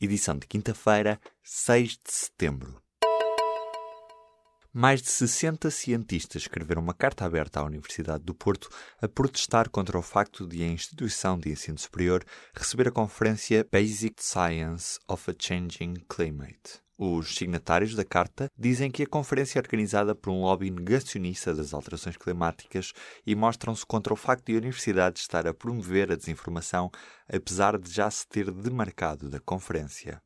edição de quinta-feira, 6 de setembro. Mais de 60 cientistas escreveram uma carta aberta à Universidade do Porto a protestar contra o facto de a instituição de ensino superior receber a conferência Basic Science of a Changing Climate. Os signatários da carta dizem que a conferência é organizada por um lobby negacionista das alterações climáticas e mostram-se contra o facto de a universidade estar a promover a desinformação, apesar de já se ter demarcado da conferência.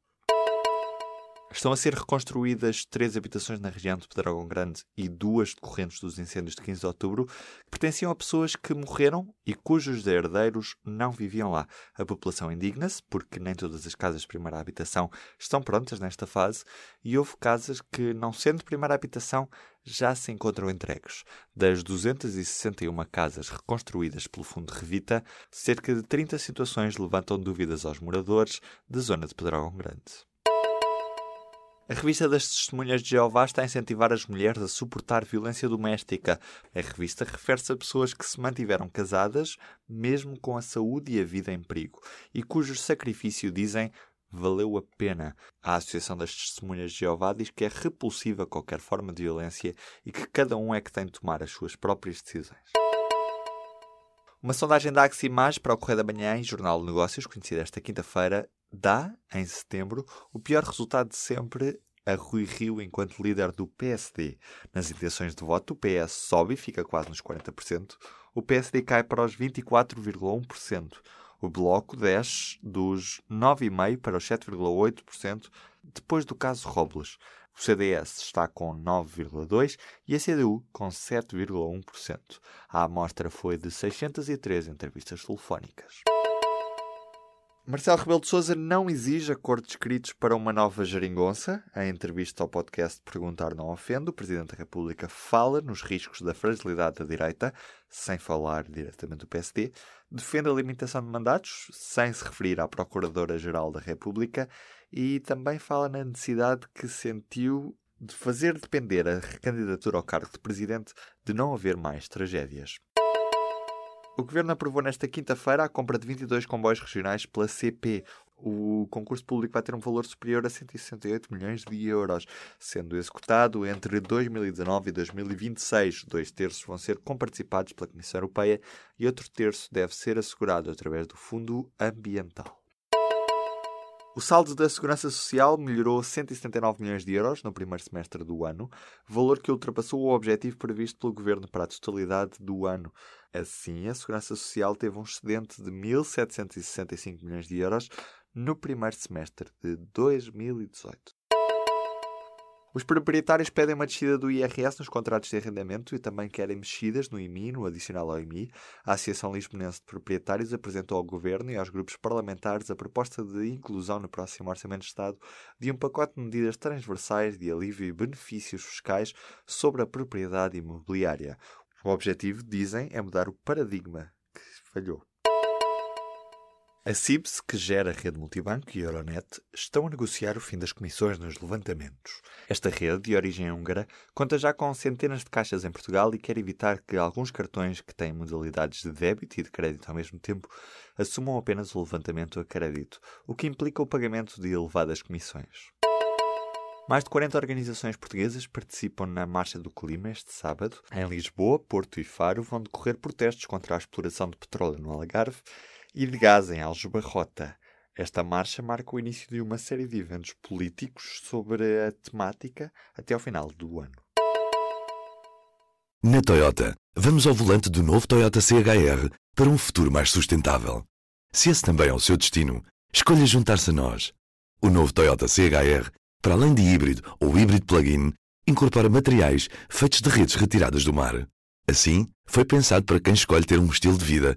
Estão a ser reconstruídas três habitações na região de Pedrógão Grande e duas decorrentes dos incêndios de 15 de outubro, que pertenciam a pessoas que morreram e cujos herdeiros não viviam lá. A população indigna-se, porque nem todas as casas de primeira habitação estão prontas nesta fase, e houve casas que, não sendo primeira habitação, já se encontram entregues. Das 261 casas reconstruídas pelo Fundo Revita, cerca de 30 situações levantam dúvidas aos moradores da zona de Pedrógão Grande. A revista das Testemunhas de Jeová está a incentivar as mulheres a suportar violência doméstica. A revista refere-se a pessoas que se mantiveram casadas, mesmo com a saúde e a vida em perigo, e cujo sacrifício, dizem, valeu a pena. A Associação das Testemunhas de Jeová diz que é repulsiva qualquer forma de violência e que cada um é que tem de tomar as suas próprias decisões. Uma sondagem da Aximage para o Correio da Manhã e Jornal de Negócios, conhecida esta quinta-feira, dá, em setembro, o pior resultado de sempre a Rui Rio enquanto líder do PSD. Nas intenções de voto, o PS sobe e fica quase nos 40%, o PSD cai para os 24,1%, o Bloco desce dos 9,5% para os 7,8% depois do caso Robles. O CDS está com 9,2% e a CDU com 7,1%. A amostra foi de 603 entrevistas telefónicas. Marcelo Rebelo de Sousa não exige acordos escritos para uma nova geringonça. Em entrevista ao podcast Perguntar Não Ofende, o Presidente da República fala nos riscos da fragilidade da direita, sem falar diretamente do PSD, defende a limitação de mandatos, sem se referir à Procuradora-Geral da República, e também fala na necessidade que sentiu de fazer depender a recandidatura ao cargo de Presidente de não haver mais tragédias. O Governo aprovou nesta quinta-feira a compra de 22 comboios regionais pela CP. O concurso público vai ter um valor superior a 168 milhões de euros, sendo executado entre 2019 e 2026. Dois terços vão ser comparticipados pela Comissão Europeia e outro terço deve ser assegurado através do Fundo Ambiental. O saldo da Segurança Social melhorou 179 milhões de euros no primeiro semestre do ano, valor que ultrapassou o objetivo previsto pelo Governo para a totalidade do ano. Assim, a Segurança Social teve um excedente de 1.765 milhões de euros no primeiro semestre de 2018. Os proprietários pedem uma descida do IRS nos contratos de arrendamento e também querem mexidas no IMI, no adicional ao IMI. A Associação Lisbonense de Proprietários apresentou ao Governo e aos grupos parlamentares a proposta de inclusão no próximo Orçamento de Estado de um pacote de medidas transversais de alívio e benefícios fiscais sobre a propriedade imobiliária. O objetivo, dizem, é mudar o paradigma que falhou. A CIBS, que gera a rede multibanco e a Euronet, estão a negociar o fim das comissões nos levantamentos. Esta rede, de origem húngara, conta já com centenas de caixas em Portugal e quer evitar que alguns cartões que têm modalidades de débito e de crédito ao mesmo tempo assumam apenas o levantamento a crédito, o que implica o pagamento de elevadas comissões. Mais de 40 organizações portuguesas participam na Marcha do Clima este sábado. Em Lisboa, Porto e Faro vão decorrer protestos contra a exploração de petróleo no Algarve e de gás em Aljubarrota. Esta marcha marca o início de uma série de eventos políticos sobre a temática até ao final do ano. Na Toyota, vamos ao volante do novo Toyota CHR para um futuro mais sustentável. Se esse também é o seu destino, escolha juntar-se a nós. O novo Toyota CHR, para além de híbrido ou híbrido plug-in, incorpora materiais feitos de redes retiradas do mar. Assim, foi pensado para quem escolhe ter um estilo de vida